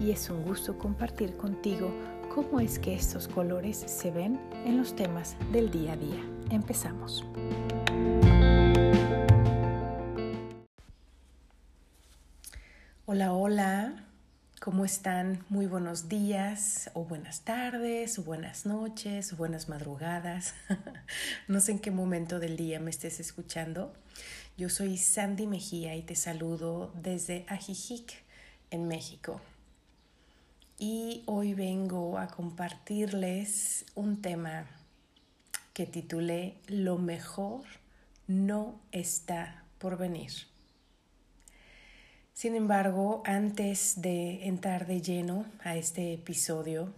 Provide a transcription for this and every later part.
y es un gusto compartir contigo cómo es que estos colores se ven en los temas del día a día. Empezamos. Hola, hola, ¿cómo están? Muy buenos días o buenas tardes o buenas noches o buenas madrugadas. no sé en qué momento del día me estés escuchando. Yo soy Sandy Mejía y te saludo desde Ajijic, en México. Y hoy vengo a compartirles un tema que titulé Lo mejor no está por venir. Sin embargo, antes de entrar de lleno a este episodio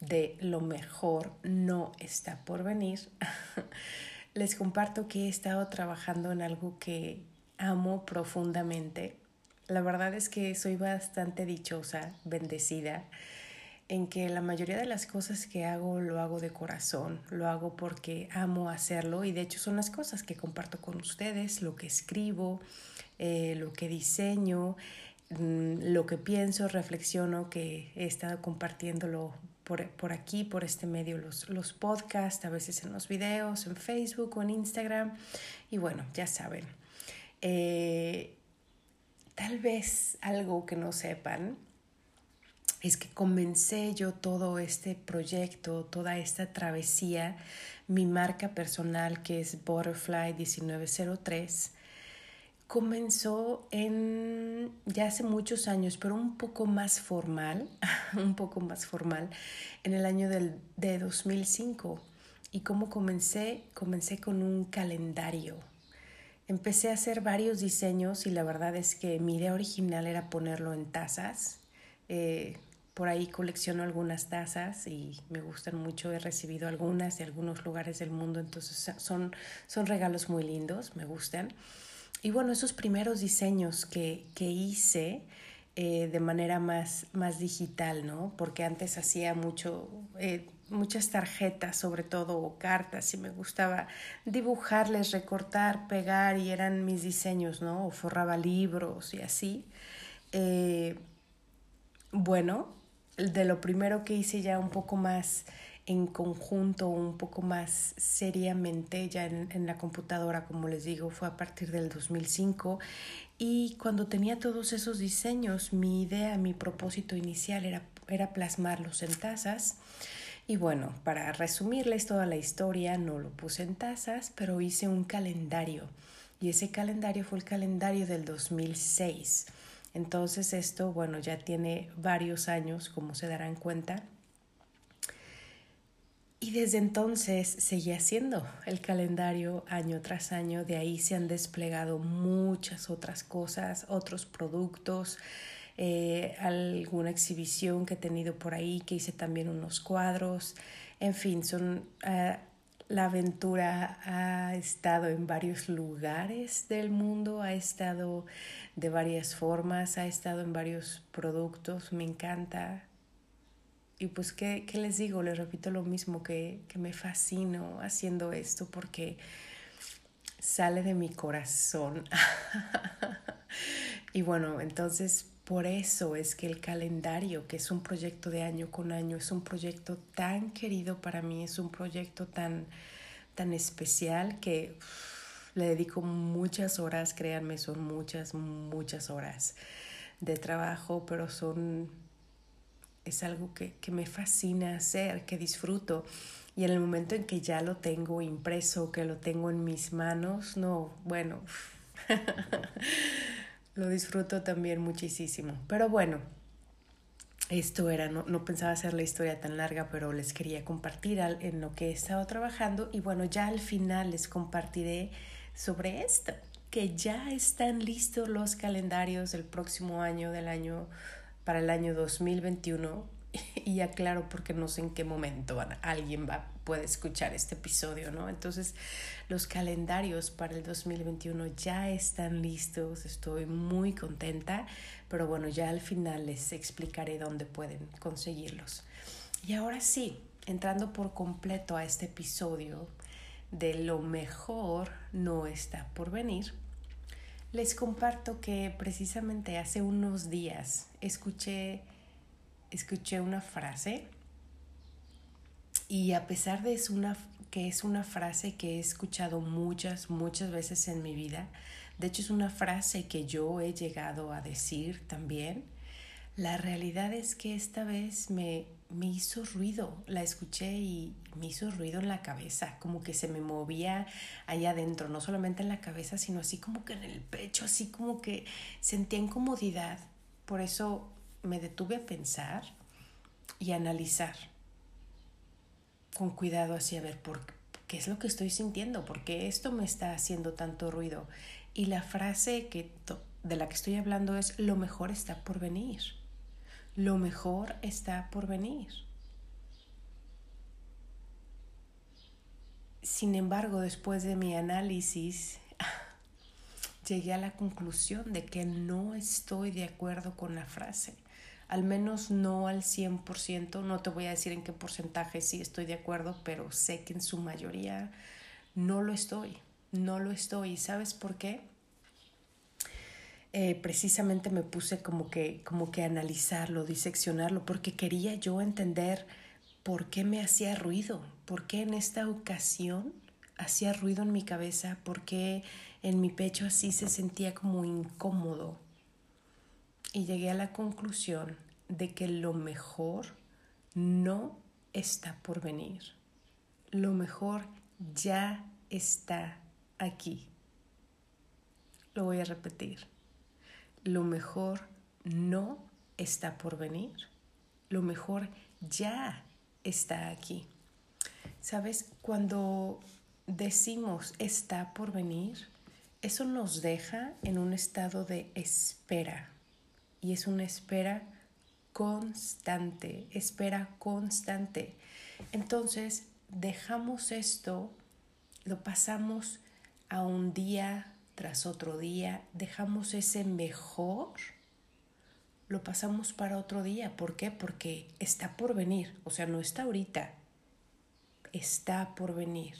de Lo mejor no está por venir, les comparto que he estado trabajando en algo que amo profundamente la verdad es que soy bastante dichosa, bendecida, en que la mayoría de las cosas que hago lo hago de corazón, lo hago porque amo hacerlo y de hecho son las cosas que comparto con ustedes, lo que escribo, eh, lo que diseño, mm, lo que pienso, reflexiono, que he estado compartiéndolo por, por aquí, por este medio, los, los podcasts, a veces en los videos, en Facebook o en Instagram. Y bueno, ya saben. Eh, Tal vez algo que no sepan es que comencé yo todo este proyecto, toda esta travesía, mi marca personal que es Butterfly 1903, comenzó en ya hace muchos años, pero un poco más formal, un poco más formal, en el año del, de 2005. ¿Y cómo comencé? Comencé con un calendario Empecé a hacer varios diseños y la verdad es que mi idea original era ponerlo en tazas. Eh, por ahí colecciono algunas tazas y me gustan mucho. He recibido algunas de algunos lugares del mundo, entonces son, son regalos muy lindos, me gustan. Y bueno, esos primeros diseños que, que hice eh, de manera más, más digital, ¿no? Porque antes hacía mucho... Eh, muchas tarjetas, sobre todo, o cartas, y me gustaba dibujarles, recortar, pegar, y eran mis diseños, ¿no? O forraba libros y así. Eh, bueno, de lo primero que hice ya un poco más en conjunto, un poco más seriamente, ya en, en, la computadora, como les digo, fue a partir del 2005. Y cuando tenía todos esos diseños, mi idea, mi propósito inicial era, era plasmarlos en tazas y bueno, para resumirles toda la historia, no lo puse en tazas, pero hice un calendario. Y ese calendario fue el calendario del 2006. Entonces esto, bueno, ya tiene varios años, como se darán cuenta. Y desde entonces seguí haciendo el calendario año tras año. De ahí se han desplegado muchas otras cosas, otros productos, eh, alguna exhibición que he tenido por ahí, que hice también unos cuadros, en fin, son... Ah, la aventura ha estado en varios lugares del mundo, ha estado de varias formas, ha estado en varios productos, me encanta. Y pues, ¿qué, qué les digo? Les repito lo mismo, que, que me fascino haciendo esto porque sale de mi corazón. y bueno, entonces por eso es que el calendario, que es un proyecto de año con año, es un proyecto tan querido para mí, es un proyecto tan, tan especial que le dedico muchas horas, créanme, son muchas, muchas horas de trabajo, pero son, es algo que, que me fascina hacer, que disfruto. Y en el momento en que ya lo tengo impreso, que lo tengo en mis manos, no, bueno. lo disfruto también muchísimo. Pero bueno, esto era, no, no, pensaba hacer la historia tan larga, pero les quería compartir en lo que he estado trabajando y bueno, ya al final les compartiré sobre esto, que ya están listos los calendarios del próximo año, del año para el año 2021 y aclaro porque no sé en qué momento alguien va, puede escuchar este episodio, ¿no? Entonces, los calendarios para el 2021 ya están listos, estoy muy contenta, pero bueno, ya al final les explicaré dónde pueden conseguirlos. Y ahora sí, entrando por completo a este episodio de lo mejor no está por venir, les comparto que precisamente hace unos días escuché escuché una frase y a pesar de es una, que es una frase que he escuchado muchas, muchas veces en mi vida, de hecho es una frase que yo he llegado a decir también, la realidad es que esta vez me, me hizo ruido, la escuché y me hizo ruido en la cabeza, como que se me movía allá adentro, no solamente en la cabeza, sino así como que en el pecho, así como que sentía incomodidad. Por eso me detuve a pensar y analizar con cuidado así a ver por qué es lo que estoy sintiendo, por qué esto me está haciendo tanto ruido. Y la frase que de la que estoy hablando es lo mejor está por venir. Lo mejor está por venir. Sin embargo, después de mi análisis, llegué a la conclusión de que no estoy de acuerdo con la frase al menos no al 100%, no te voy a decir en qué porcentaje sí estoy de acuerdo, pero sé que en su mayoría no lo estoy, no lo estoy. ¿Y sabes por qué? Eh, precisamente me puse como que, como que analizarlo, diseccionarlo, porque quería yo entender por qué me hacía ruido, por qué en esta ocasión hacía ruido en mi cabeza, por qué en mi pecho así se sentía como incómodo y llegué a la conclusión de que lo mejor no está por venir. Lo mejor ya está aquí. Lo voy a repetir. Lo mejor no está por venir. Lo mejor ya está aquí. ¿Sabes? Cuando decimos está por venir, eso nos deja en un estado de espera y es una espera constante, espera constante. Entonces, dejamos esto, lo pasamos a un día tras otro día, dejamos ese mejor, lo pasamos para otro día. ¿Por qué? Porque está por venir, o sea, no está ahorita, está por venir.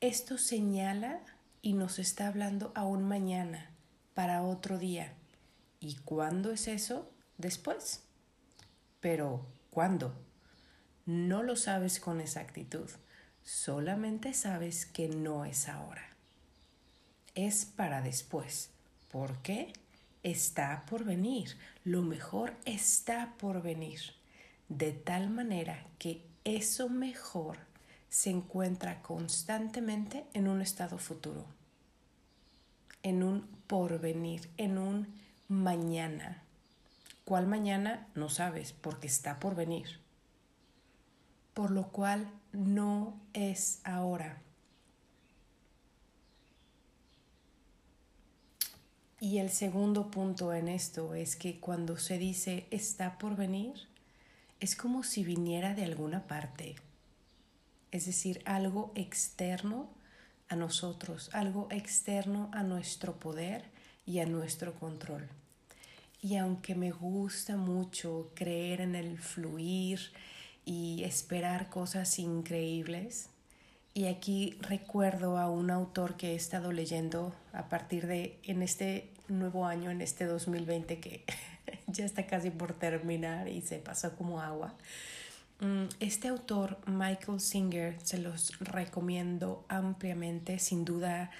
Esto señala y nos está hablando aún mañana, para otro día. ¿Y cuándo es eso? Después. Pero, ¿cuándo? No lo sabes con exactitud, solamente sabes que no es ahora. Es para después. ¿Por qué? Está por venir, lo mejor está por venir, de tal manera que eso mejor se encuentra constantemente en un estado futuro, en un porvenir, en un mañana. ¿Cuál mañana? No sabes, porque está por venir. Por lo cual no es ahora. Y el segundo punto en esto es que cuando se dice está por venir, es como si viniera de alguna parte. Es decir, algo externo a nosotros, algo externo a nuestro poder y a nuestro control. Y aunque me gusta mucho creer en el fluir y esperar cosas increíbles, y aquí recuerdo a un autor que he estado leyendo a partir de en este nuevo año, en este 2020 que ya está casi por terminar y se pasó como agua. Mm, este autor, Michael Singer, se los recomiendo ampliamente, sin duda.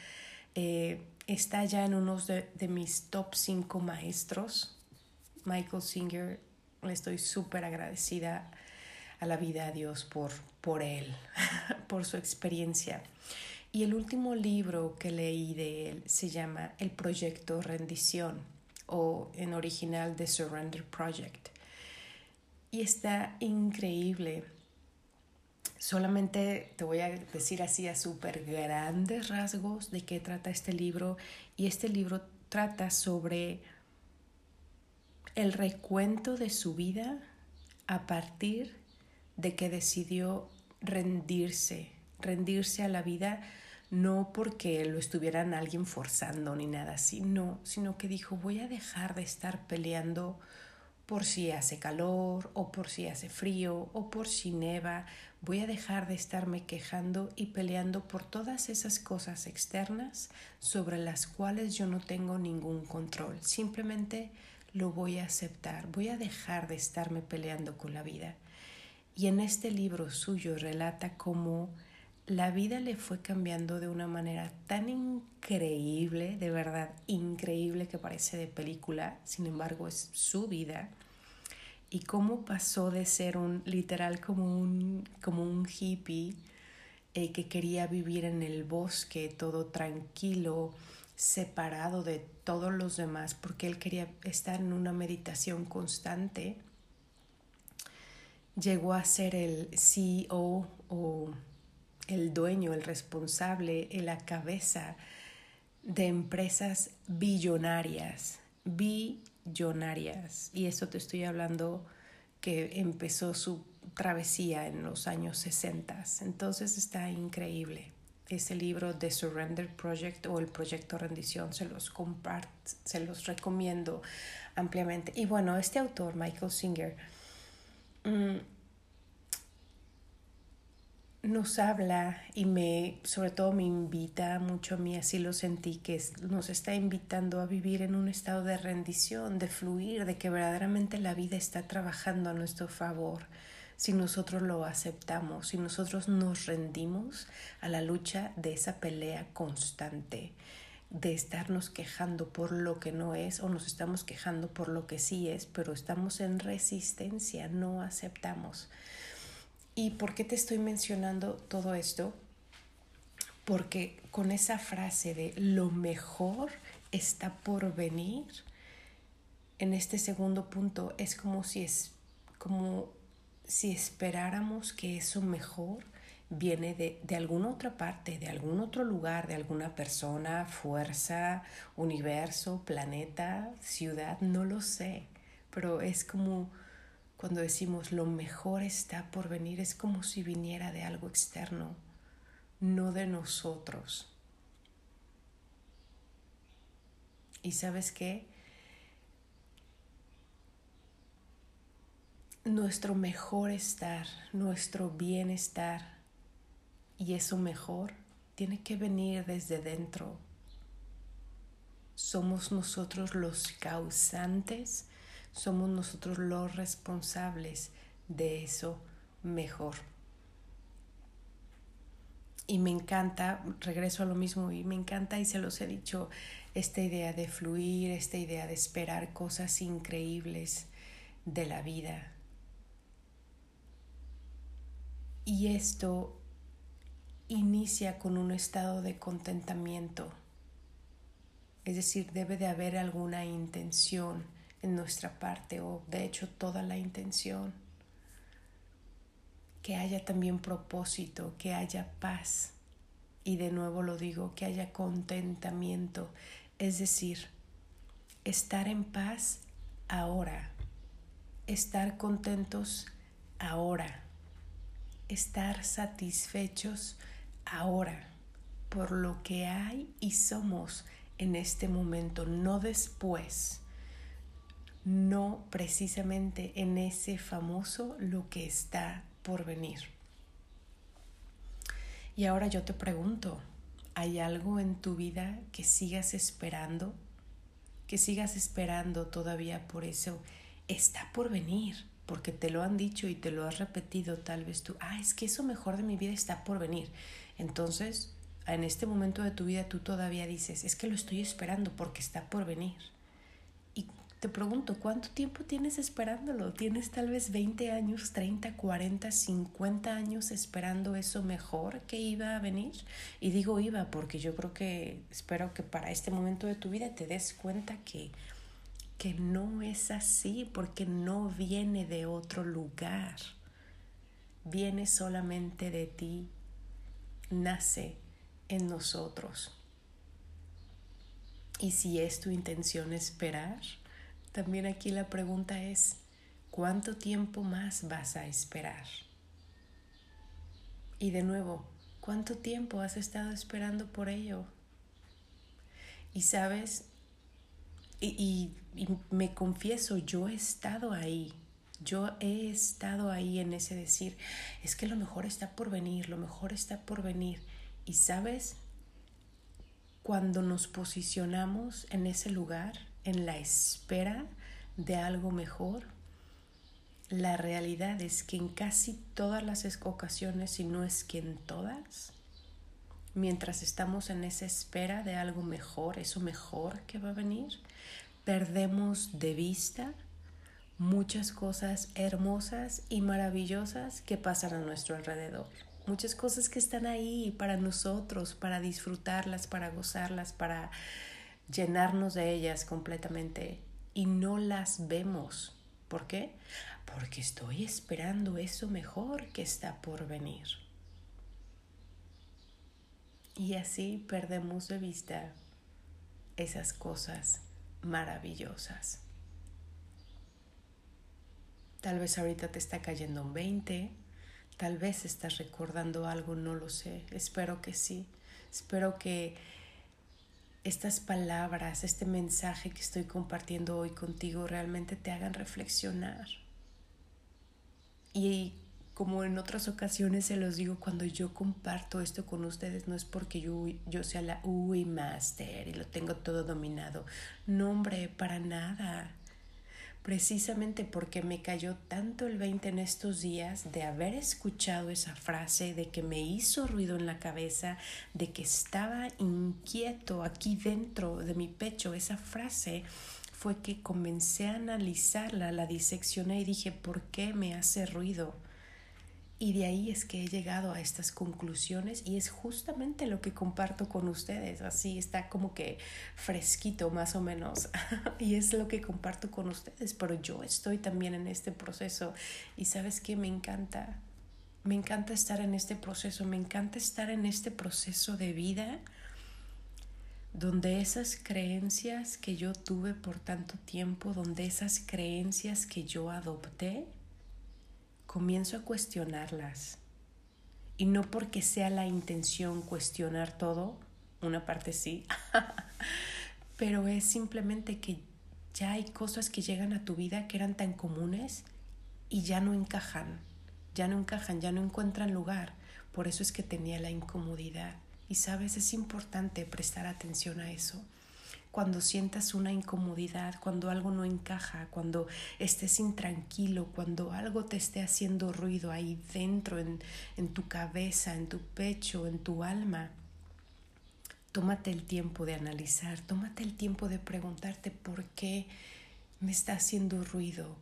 Eh, está ya en uno de, mis top 5 maestros. Michael Singer, le estoy súper agradecida a la vida, a Dios, por, por él, por su experiencia. Y el último libro que leí de él se llama El Proyecto Rendición o en original The Surrender Project. Y está increíble Solamente te voy a decir así a súper grandes rasgos de qué trata este libro. Y este libro trata sobre el recuento de su vida a partir de que decidió rendirse, rendirse a la vida no porque lo estuvieran alguien forzando ni nada así, no, sino que dijo voy a dejar de estar peleando por si hace calor o por si hace frío o por si neva, voy a dejar de estarme quejando y peleando por todas esas cosas externas sobre las cuales yo no tengo ningún control, simplemente lo voy a aceptar, voy a dejar de estarme peleando con la vida. Y en este libro suyo relata cómo la vida le fue cambiando de una manera tan increíble, de verdad increíble que parece de película, sin embargo es su vida, y cómo pasó de ser un literal como un, como un hippie eh, que quería vivir en el bosque, todo tranquilo, separado de todos los demás, porque él quería estar en una meditación constante, llegó a ser el CEO o el dueño, el responsable, la cabeza de empresas billonarias, billonarias. Y eso te estoy hablando que empezó su travesía en los años 60. Entonces está increíble. Ese libro The Surrender Project o el Proyecto Rendición se los comparto, se los recomiendo ampliamente. Y bueno, este autor, Michael Singer, mm, nos habla y me, sobre todo me invita mucho a mí, así lo sentí, que nos está invitando a vivir en un estado de rendición, de fluir, de que verdaderamente la vida está trabajando a nuestro favor si nosotros lo aceptamos, si nosotros nos rendimos a la lucha de esa pelea constante, de estarnos quejando por lo que no es o nos estamos quejando por lo que sí es, pero estamos en resistencia, no aceptamos. ¿Y por qué te estoy mencionando todo esto? Porque con esa frase de lo mejor está por venir, en este segundo punto es como si es como si esperáramos que eso mejor viene de, de, alguna otra parte, de algún otro lugar, de alguna persona, fuerza, universo, planeta, ciudad, no lo sé, pero es como cuando decimos lo mejor está por venir, es como si viniera de algo externo, no de nosotros. ¿Y sabes qué? Nuestro mejor estar, nuestro bienestar y eso mejor tiene que venir desde dentro. Somos nosotros los causantes somos nosotros los responsables de eso mejor. Y me encanta, regreso a lo mismo, y me encanta, y se los he dicho, esta idea de fluir, esta idea de esperar cosas increíbles de la vida. Y esto inicia con un estado de contentamiento. Es decir, debe de haber alguna intención en nuestra parte o de hecho toda la intención. Que haya también propósito, que haya paz. Y de nuevo lo digo, que haya contentamiento. Es decir, estar en paz ahora. Estar contentos ahora. Estar satisfechos ahora por lo que hay y somos en este momento, no después no precisamente en ese famoso lo que está por venir. Y ahora yo te pregunto, ¿hay algo en tu vida que sigas esperando? Que sigas esperando todavía por eso. Está por venir, porque te lo han dicho y te lo has repetido tal vez tú. Ah, es que eso mejor de mi vida está por venir. Entonces, en este momento de tu vida tú todavía dices, es que lo estoy esperando porque está por venir. Te pregunto, ¿cuánto tiempo tienes esperándolo? ¿Tienes tal vez 20 años, 30, 40, 50 años esperando eso mejor que iba a venir? Y digo iba porque yo creo que espero que para este momento de tu vida te des cuenta que, que no es así porque no viene de otro lugar. Viene solamente de ti. Nace en nosotros. Y si es tu intención esperar, también aquí la pregunta es, ¿cuánto tiempo más vas a esperar? Y de nuevo, ¿cuánto tiempo has estado esperando por ello? Y sabes, y, me confieso, yo he estado ahí, yo he estado ahí en ese decir, es que lo mejor está por venir, lo mejor está por venir. Y sabes, cuando nos posicionamos en ese lugar, en la espera de algo mejor, la realidad es que en casi todas las ocasiones, si no es que en todas, mientras estamos en esa espera de algo mejor, eso mejor que va a venir, perdemos de vista muchas cosas hermosas y maravillosas que pasan a nuestro alrededor. Muchas cosas que están ahí para nosotros, para disfrutarlas, para gozarlas, para llenarnos de ellas completamente y no las vemos. ¿Por qué? Porque estoy esperando eso mejor que está por venir. Y así perdemos de vista esas cosas maravillosas. Tal vez ahorita te está cayendo un 20, tal vez estás recordando algo, no lo sé. Espero que sí. Espero que estas palabras, este mensaje que estoy compartiendo hoy contigo realmente te hagan reflexionar. Y como en otras ocasiones se los digo, cuando yo comparto esto con ustedes, no es porque yo, yo sea la UI Master y lo tengo todo dominado. No, hombre, para nada precisamente porque me cayó tanto el 20 en estos días de haber escuchado esa frase, de que me hizo ruido en la cabeza, de que estaba inquieto aquí dentro de mi pecho, esa frase fue que comencé a analizarla, la diseccioné y dije, ¿por qué me hace ruido? Y de ahí es que he llegado a estas conclusiones y es justamente lo que comparto con ustedes. Así está como que fresquito más o menos. y es lo que comparto con ustedes. Pero yo estoy también en este proceso y sabes que me encanta. Me encanta estar en este proceso. Me encanta estar en este proceso de vida donde esas creencias que yo tuve por tanto tiempo, donde esas creencias que yo adopté, comienzo a cuestionarlas. Y no porque sea la intención cuestionar todo, una parte sí, pero es simplemente que ya hay cosas que llegan a tu vida que eran tan comunes y ya no encajan, ya no encajan, ya no encuentran lugar. Por eso es que tenía la incomodidad. Y sabes, es importante prestar atención a eso cuando sientas una incomodidad, cuando algo no encaja, cuando estés intranquilo, cuando algo te esté haciendo ruido ahí dentro, en, en tu cabeza, en tu pecho, en tu alma. Tómate el tiempo de analizar, tómate el tiempo de preguntarte por qué me está haciendo ruido,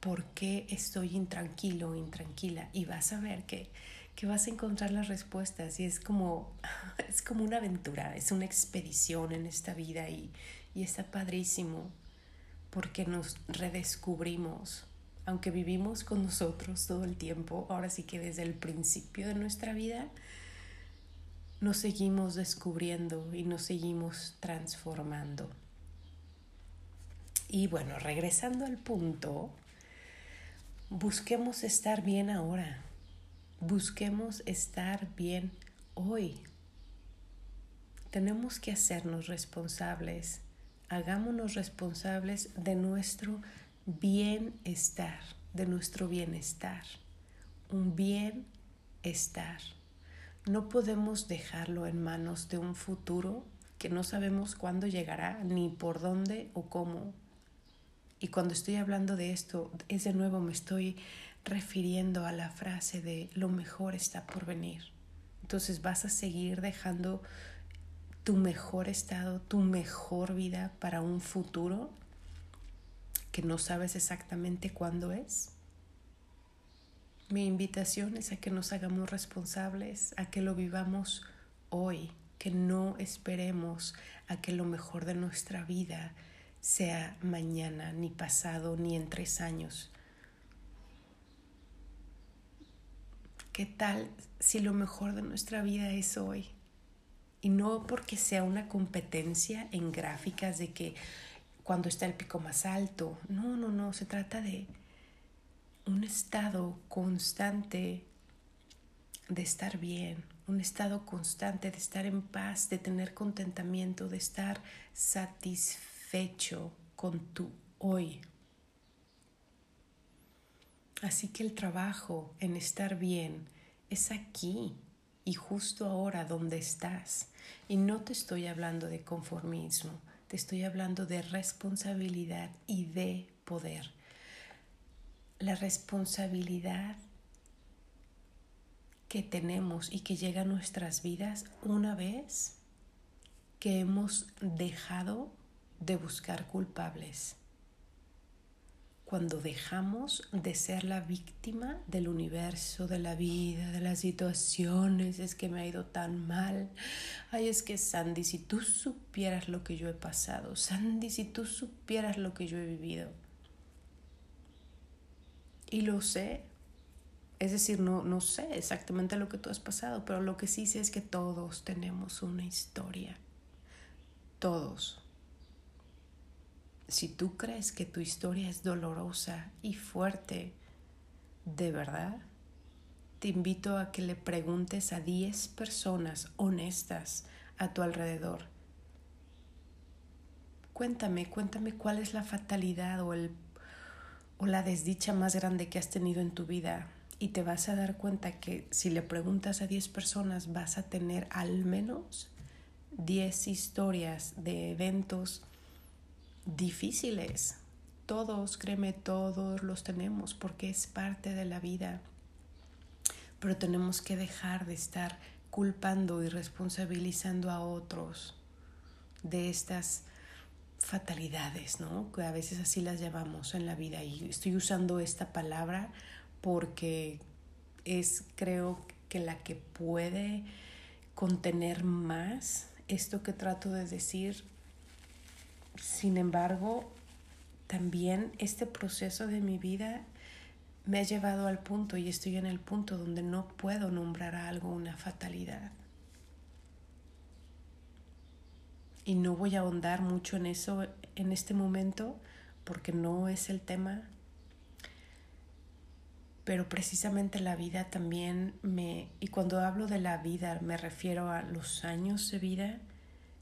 por qué estoy intranquilo intranquila y vas a ver que que vas a encontrar las respuestas y es como, es como una aventura, es una expedición en esta vida y, y está padrísimo porque nos redescubrimos, aunque vivimos con nosotros todo el tiempo, ahora sí que desde el principio de nuestra vida, nos seguimos descubriendo y nos seguimos transformando. Y bueno, regresando al punto, busquemos estar bien ahora Busquemos estar bien hoy. Tenemos que hacernos responsables. Hagámonos responsables de nuestro bienestar, de nuestro bienestar. Un bienestar. No podemos dejarlo en manos de un futuro que no sabemos cuándo llegará, ni por dónde o cómo. Y cuando estoy hablando de esto, es de nuevo me estoy refiriendo a la frase de lo mejor está por venir. Entonces vas a seguir dejando tu mejor estado, tu mejor vida para un futuro que no sabes exactamente cuándo es. Mi invitación es a que nos hagamos responsables, a que lo vivamos hoy, que no esperemos a que lo mejor de nuestra vida sea mañana, ni pasado, ni en tres años, ¿Qué tal si lo mejor de nuestra vida es hoy? Y no porque sea una competencia en gráficas de que cuando está el pico más alto. No, no, no, se trata de un estado constante de estar bien, un estado constante de estar en paz, de tener contentamiento, de estar satisfecho con tu hoy. Así que el trabajo en estar bien es aquí y justo ahora donde estás. Y no te estoy hablando de conformismo, te estoy hablando de responsabilidad y de poder. La responsabilidad que tenemos y que llega a nuestras vidas una vez que hemos dejado de buscar culpables cuando dejamos de ser la víctima del universo, de la vida, de las situaciones, es que me ha ido tan mal. Ay, es que Sandy, si tú supieras lo que yo he pasado, Sandy, si tú supieras lo que yo he vivido. Y lo sé. Es decir, no, no sé exactamente lo que tú has pasado, pero lo que sí sé es que todos tenemos una historia. Todos si tú crees que tu historia es dolorosa y fuerte, de verdad, te invito a que le preguntes a 10 personas honestas a tu alrededor. Cuéntame, cuéntame cuál es la fatalidad o, el, o la desdicha más grande que has tenido en tu vida. Y te vas a dar cuenta que si le preguntas a 10 personas vas a tener al menos 10 historias de eventos difíciles. Todos, créeme, todos los tenemos porque es parte de la vida. Pero tenemos que dejar de estar culpando y responsabilizando a otros de estas fatalidades, ¿no? Que a veces así las llamamos en la vida. Y estoy usando esta palabra porque es, creo que la que puede contener más esto que trato de decir sin embargo, también este proceso de mi vida me ha llevado al punto y estoy en el punto donde no puedo nombrar a algo una fatalidad. Y no voy a ahondar mucho en eso en este momento porque no es el tema. Pero precisamente la vida también me... Y cuando hablo de la vida me refiero a los años de vida,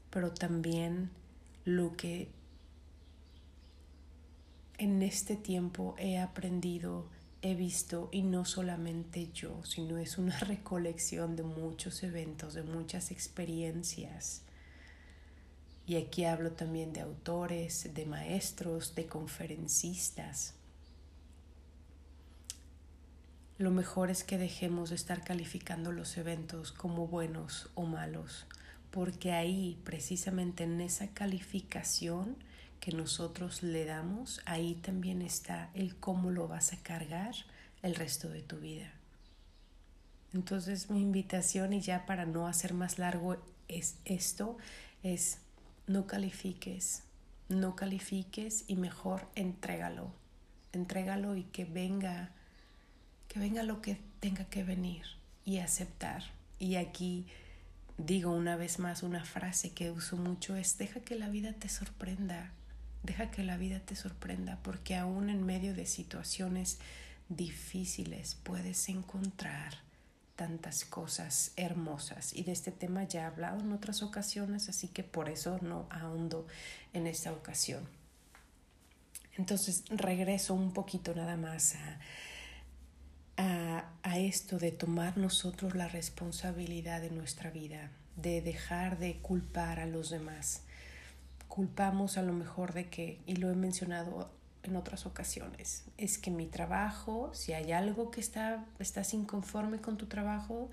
pero también lo que en este tiempo he aprendido, he visto, y no solamente yo, sino es una recolección de muchos eventos, de muchas experiencias. Y aquí hablo también de autores, de maestros, de conferencistas. Lo mejor es que dejemos de estar calificando los eventos como buenos o malos porque ahí, precisamente en esa calificación que nosotros le damos, ahí también está el cómo lo vas a cargar el resto de tu vida. Entonces mi invitación, y ya para no hacer más largo es esto, es no califiques, no califiques y mejor entrégalo, entrégalo y que venga, que venga lo que tenga que venir y aceptar. Y aquí digo una vez más una frase que uso mucho es deja que la vida te sorprenda, deja que la vida te sorprenda, porque aún en medio de situaciones difíciles puedes encontrar tantas cosas hermosas. Y de este tema ya he hablado en otras ocasiones, así que por eso no ahondo en esta ocasión. Entonces regreso un poquito nada más a a, esto de tomar nosotros la responsabilidad de nuestra vida, de dejar de culpar a los demás. Culpamos a lo mejor de que, y lo he mencionado en otras ocasiones, es que mi trabajo, si hay algo que está, estás inconforme con tu trabajo,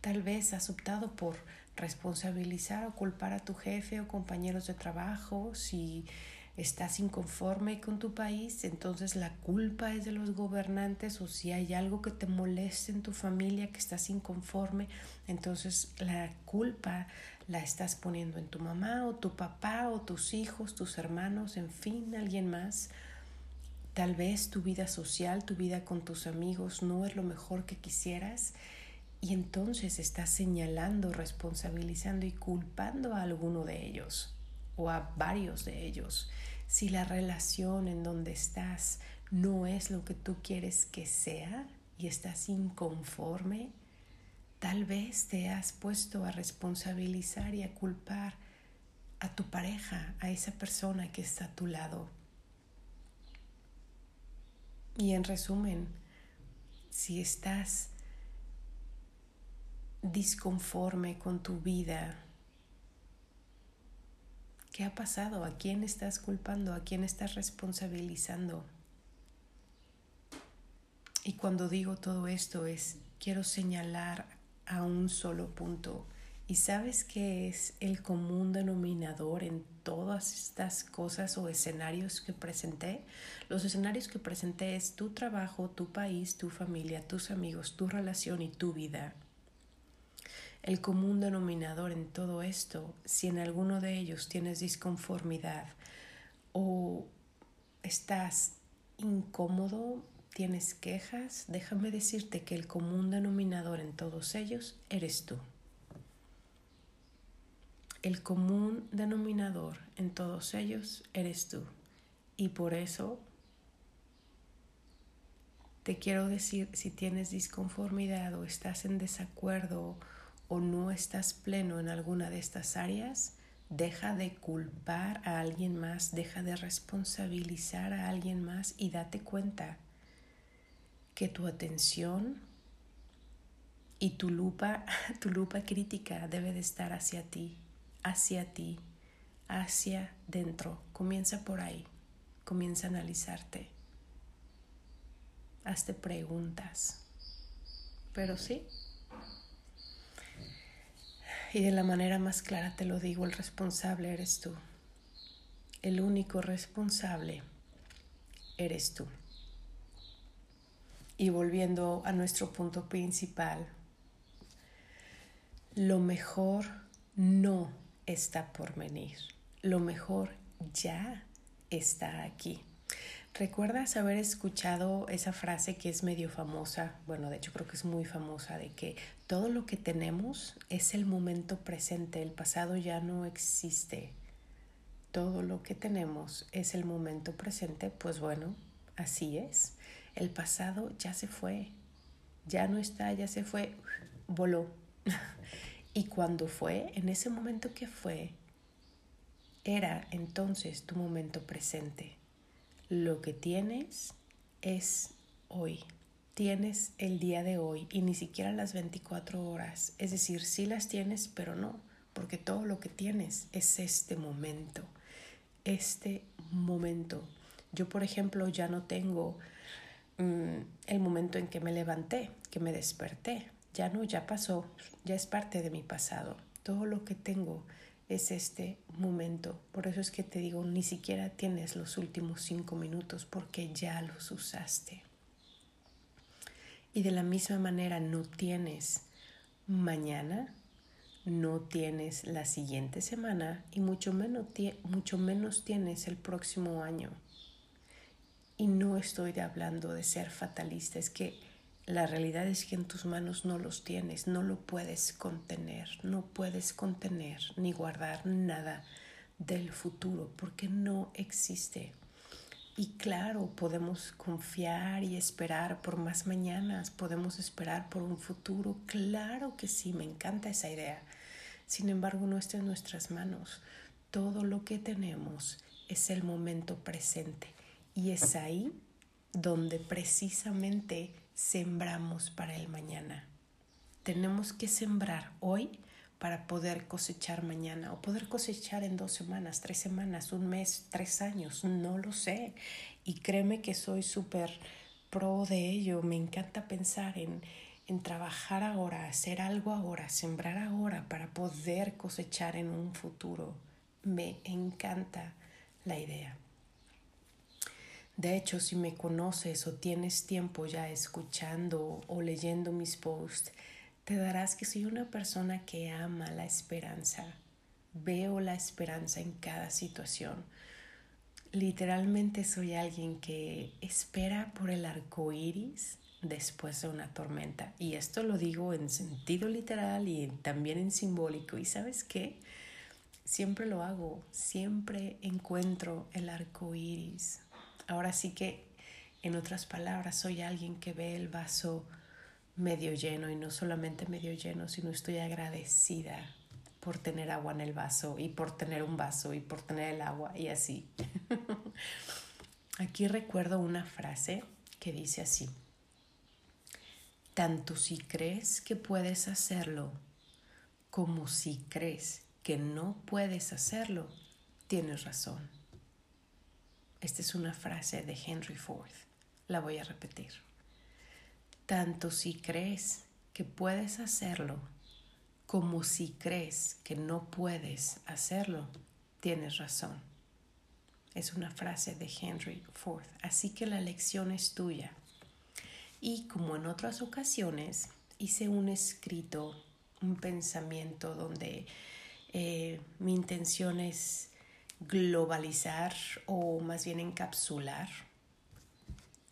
tal vez has optado por responsabilizar o culpar a tu jefe o compañeros de trabajo, si estás inconforme con tu país, entonces la culpa es de los gobernantes o si hay algo que te moleste en tu familia que estás inconforme, entonces la culpa la estás poniendo en tu mamá o tu papá o tus hijos, tus hermanos, en fin, alguien más. Tal vez tu vida social, tu vida con tus amigos no es lo mejor que quisieras y entonces estás señalando, responsabilizando y culpando a alguno de ellos. O a varios de ellos. Si la relación en donde estás no es lo que tú quieres que sea y estás inconforme, tal vez te has puesto a responsabilizar y a culpar a tu pareja, a esa persona que está a tu lado. Y en resumen, si estás disconforme con tu vida, ¿qué ha pasado? ¿A quién estás culpando? ¿A quién estás responsabilizando? Y cuando digo todo esto es, quiero señalar a un solo punto ¿Y sabes qué es el común denominador en todas estas cosas o escenarios que presenté? Los escenarios que presenté es tu trabajo, tu país, tu familia, tus amigos, tu relación y tu vida. El común denominador en todo esto, si en alguno de ellos tienes disconformidad o estás incómodo, tienes quejas, déjame decirte que el común denominador en todos ellos eres tú. El común denominador en todos ellos eres tú. Y por eso te quiero decir, si tienes disconformidad o estás en desacuerdo o no estás pleno en alguna de estas áreas, deja de culpar a alguien más, deja de responsabilizar a alguien más y date cuenta que tu atención y tu lupa, tu lupa crítica debe de estar hacia ti hacia ti, hacia dentro. Comienza por ahí, comienza a analizarte. Hazte preguntas. Pero sí. Y de la manera más clara te lo digo, el responsable eres tú. El único responsable eres tú. Y volviendo a nuestro punto principal, lo mejor no está por venir. Lo mejor ya está aquí. ¿Recuerdas haber escuchado esa frase que es medio famosa? Bueno, de hecho creo que es muy famosa, de que todo lo que tenemos es el momento presente, el pasado ya no existe. Todo lo que tenemos es el momento presente, pues bueno, así es. El pasado ya se fue, ya no está, ya se fue, voló. Y cuando fue, en ese momento que fue, era entonces tu momento presente. Lo que tienes es hoy. Tienes el día de hoy y ni siquiera las 24 horas. Es decir, sí las tienes, pero no, porque todo lo que tienes es este momento. Este momento. Yo, por ejemplo, ya no tengo mm, el momento en que me levanté, que me desperté ya no, ya pasó, ya es parte de mi pasado. Todo lo que tengo es este momento. Por eso es que te digo, ni siquiera tienes los últimos cinco minutos porque ya los usaste. Y de la misma manera no tienes mañana, no tienes la siguiente semana y mucho menos, mucho menos tienes el próximo año. Y no estoy hablando de ser fatalista, es que la realidad es que en tus manos no los tienes, no lo puedes contener, no puedes contener ni guardar nada del futuro porque no existe. Y claro, podemos confiar y esperar por más mañanas, podemos esperar por un futuro, claro que sí, me encanta esa idea. Sin embargo, no está en nuestras manos. Todo lo que tenemos es el momento presente y es ahí donde precisamente sembramos para el mañana. Tenemos que sembrar hoy para poder cosechar mañana o poder cosechar en dos semanas, tres semanas, un mes, tres años, no lo sé. Y créeme que soy súper pro de ello. Me encanta pensar en, en trabajar ahora, hacer algo ahora, sembrar ahora para poder cosechar en un futuro. Me encanta la idea. De hecho, si me conoces o tienes tiempo ya escuchando o leyendo mis posts, te darás que soy una persona que ama la esperanza. Veo la esperanza en cada situación. Literalmente soy alguien que espera por el arco iris después de una tormenta. Y esto lo digo en sentido literal y también en simbólico. ¿Y sabes qué? Siempre lo hago, siempre encuentro el arco iris. Ahora sí que, en otras palabras, soy alguien que ve el vaso medio lleno y no solamente medio lleno, sino estoy agradecida por tener agua en el vaso y por tener un vaso y por tener el agua y así. Aquí recuerdo una frase que dice así, tanto si crees que puedes hacerlo como si crees que no puedes hacerlo, tienes razón. Esta es una frase de Henry Ford. La voy a repetir. Tanto si crees que puedes hacerlo como si crees que no puedes hacerlo, tienes razón. Es una frase de Henry Ford. Así que la lección es tuya. Y como en otras ocasiones, hice un escrito, un pensamiento donde eh, mi intención es globalizar o más bien encapsular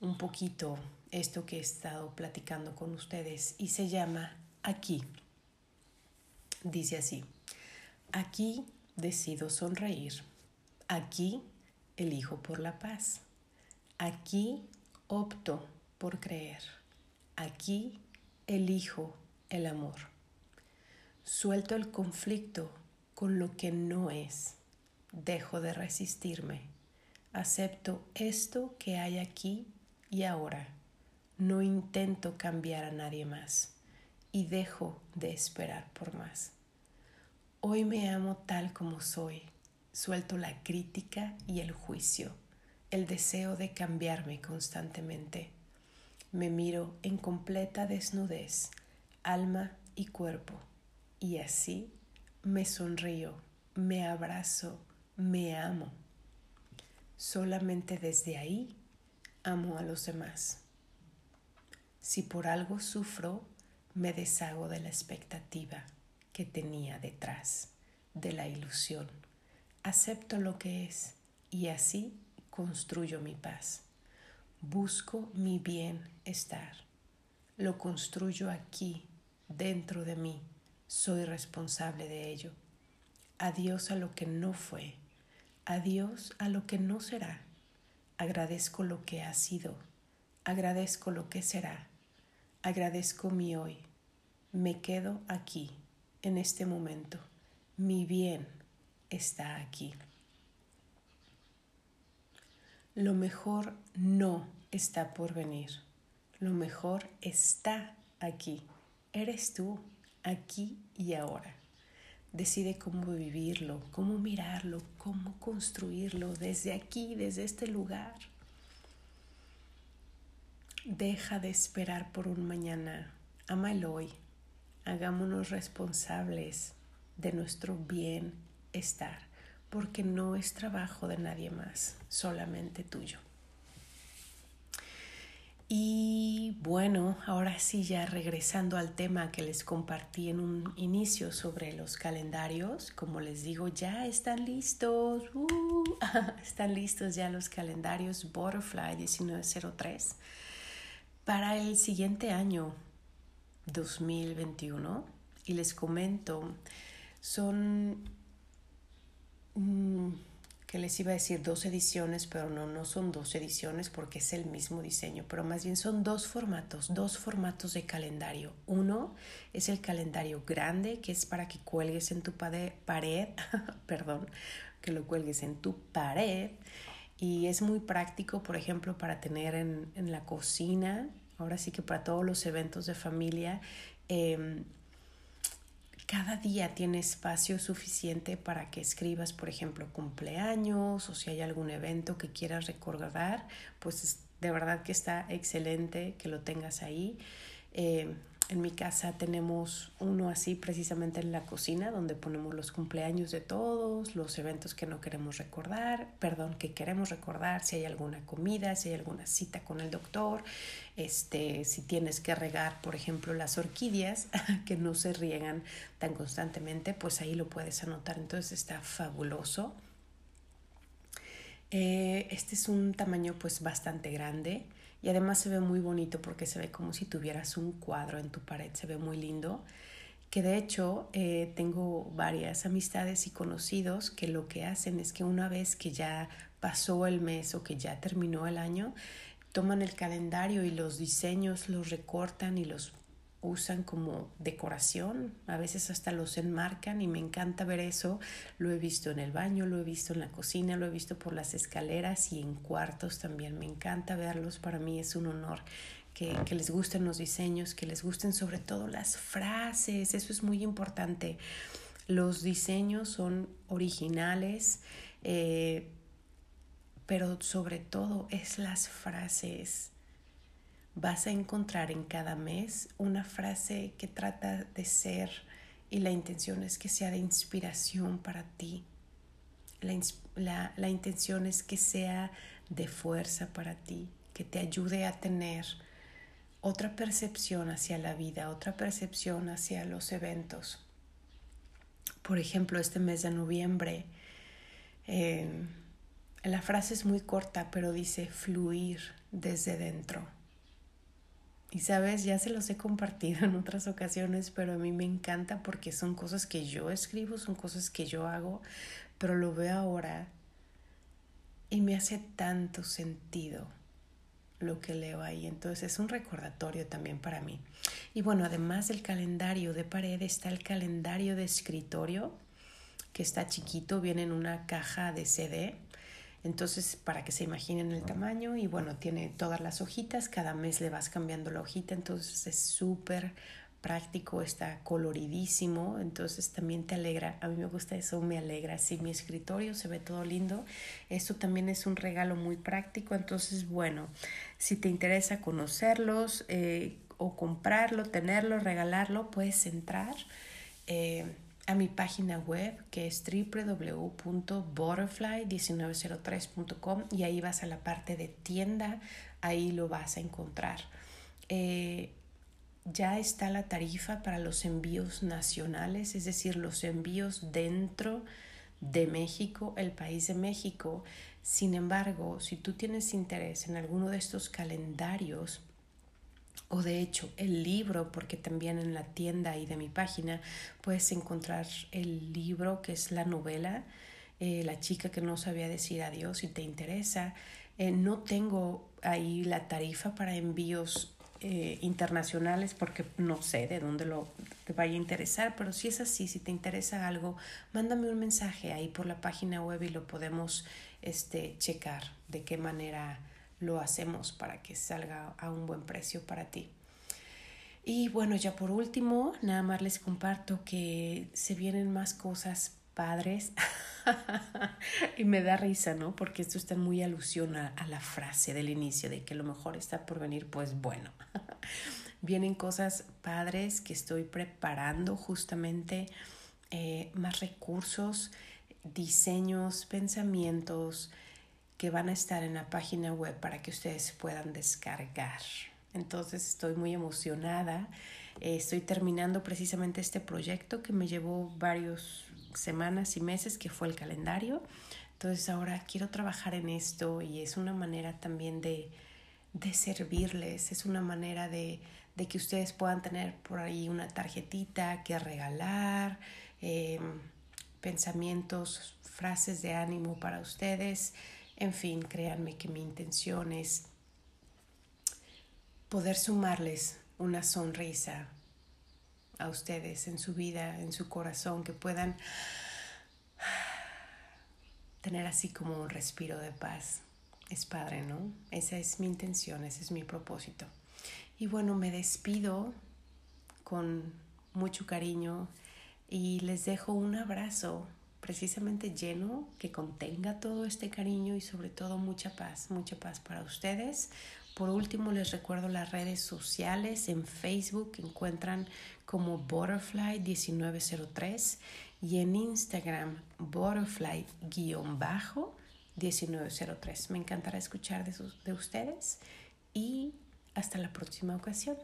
un poquito esto que he estado platicando con ustedes y se llama aquí. Dice así, aquí decido sonreír, aquí elijo por la paz, aquí opto por creer, aquí elijo el amor, suelto el conflicto con lo que no es. Dejo de resistirme. Acepto esto que hay aquí y ahora. No intento cambiar a nadie más y dejo de esperar por más. Hoy me amo tal como soy. Suelto la crítica y el juicio, el deseo de cambiarme constantemente. Me miro en completa desnudez, alma y cuerpo, y así me sonrío, me abrazo, me amo. Solamente desde ahí amo a los demás. Si por algo sufro, me deshago de la expectativa que tenía detrás, de la ilusión. Acepto lo que es y así construyo mi paz. Busco mi bienestar. Lo construyo aquí, dentro de mí soy responsable de ello. Adiós a lo que no fue, adiós a lo que no será. Agradezco lo que ha sido, agradezco lo que será, agradezco mi hoy. Me quedo aquí, en este momento. Mi bien está aquí. Lo mejor no está por venir. Lo mejor está aquí. Eres tú aquí y ahora. Decide cómo vivirlo, cómo mirarlo, cómo construirlo desde aquí, desde este lugar. Deja de esperar por un mañana. Ama el hoy. Hagámonos responsables de nuestro bienestar, porque no es trabajo de nadie más, solamente tuyo. Y bueno, ahora sí, ya regresando al tema que les compartí en un inicio sobre los calendarios, como les digo, ya están listos, uh, están listos ya los calendarios Butterfly 1903 para el siguiente año 2021. Y les comento, son... Mm, que les iba a decir dos ediciones, pero no, no son dos ediciones porque es el mismo diseño, pero más bien son dos formatos, dos formatos de calendario. Uno es el calendario grande, que es para que cuelgues en tu pared, perdón, que lo cuelgues en tu pared. Y es muy práctico, por ejemplo, para tener en, en la cocina, ahora sí que para todos los eventos de familia. Eh, cada día tiene espacio suficiente para que escribas, por ejemplo, cumpleaños o si hay algún evento que quieras recordar, pues de verdad que está excelente que lo tengas ahí. Eh, en mi casa tenemos uno así precisamente en la cocina donde ponemos los cumpleaños de todos, los eventos que no queremos recordar, perdón, que queremos recordar, si hay alguna comida, si hay alguna cita con el doctor, este, si tienes que regar, por ejemplo, las orquídeas que no se riegan tan constantemente, pues ahí lo puedes anotar. Entonces está fabuloso. Eh, este es un tamaño pues bastante grande. Y además se ve muy bonito porque se ve como si tuvieras un cuadro en tu pared, se ve muy lindo. que de hecho eh, tengo varias amistades y conocidos que lo que hacen es que una vez que ya pasó el mes o que ya terminó el año, toman el calendario y los diseños los recortan y los usan como decoración, a veces hasta los enmarcan y me encanta ver eso. Lo he visto en el baño, lo he visto en la cocina, lo he visto por las escaleras y en cuartos también. Me encanta verlos, para mí es un honor que, les gusten los diseños, que les gusten sobre todo las frases, eso es muy importante. Los diseños son originales, eh, pero sobre todo es las frases vas a encontrar en cada mes una frase que trata de ser y la intención es que sea de inspiración para ti. La, la, intención es que sea de fuerza para ti, que te ayude a tener otra percepción hacia la vida, otra percepción hacia los eventos. Por ejemplo, este mes de noviembre, eh, la frase es muy corta, pero dice fluir desde dentro. Y sabes, ya se los he compartido en otras ocasiones, pero a mí me encanta porque son cosas que yo escribo, son cosas que yo hago, pero lo veo ahora y me hace tanto sentido lo que leo ahí. Entonces es un recordatorio también para mí. Y bueno, además del calendario de pared está el calendario de escritorio, que está chiquito, viene en una caja de CD entonces, para que se imaginen el tamaño y bueno, tiene todas las hojitas, cada mes le vas cambiando la hojita, entonces es súper práctico, está coloridísimo, entonces también te alegra, a mí me gusta eso, me alegra, si mi escritorio se ve todo lindo, esto también es un regalo muy práctico, entonces bueno, si te interesa conocerlos eh, o comprarlo, tenerlo, regalarlo, puedes entrar. Eh, a mi página web que es www.butterfly1903.com y ahí vas a la parte de tienda, ahí lo vas a encontrar. Eh, ya está la tarifa para los envíos nacionales, es decir, los envíos dentro de México, el país de México. Sin embargo, si tú tienes interés en alguno de estos calendarios, o de hecho el libro, porque también en la tienda y de mi página puedes encontrar el libro que es la novela, eh, La chica que no sabía decir adiós, si te interesa. Eh, no tengo ahí la tarifa para envíos eh, internacionales porque no sé de dónde lo te vaya a interesar, pero si es así, si te interesa algo, mándame un mensaje ahí por la página web y lo podemos este, checar de qué manera lo hacemos para que salga a un buen precio para ti. Y bueno, ya por último, nada más les comparto que se vienen más cosas padres y me da risa, ¿no? Porque esto está muy alusión a, la frase del inicio de que lo mejor está por venir, pues bueno, vienen cosas padres que estoy preparando justamente, eh, más recursos, diseños, pensamientos, que van a estar en la página web para que ustedes puedan descargar. Entonces estoy muy emocionada. Eh, estoy terminando precisamente este proyecto que me llevó varias semanas y meses, que fue el calendario. Entonces ahora quiero trabajar en esto y es una manera también de, de servirles, es una manera de, de, que ustedes puedan tener por ahí una tarjetita que regalar, em, pensamientos, frases de ánimo para ustedes. En fin, créanme que mi intención es poder sumarles una sonrisa a ustedes en su vida, en su corazón, que puedan tener así como un respiro de paz. Es padre, ¿no? Esa es mi intención, ese es mi propósito. Y bueno, me despido con mucho cariño y les dejo un abrazo precisamente lleno, que contenga todo este cariño y sobre todo mucha paz, mucha paz para ustedes. Por último, les recuerdo las redes sociales. En Facebook encuentran como Butterfly1903 y en Instagram Butterfly-1903. Me encantará escuchar de, sus, de ustedes y hasta la próxima ocasión.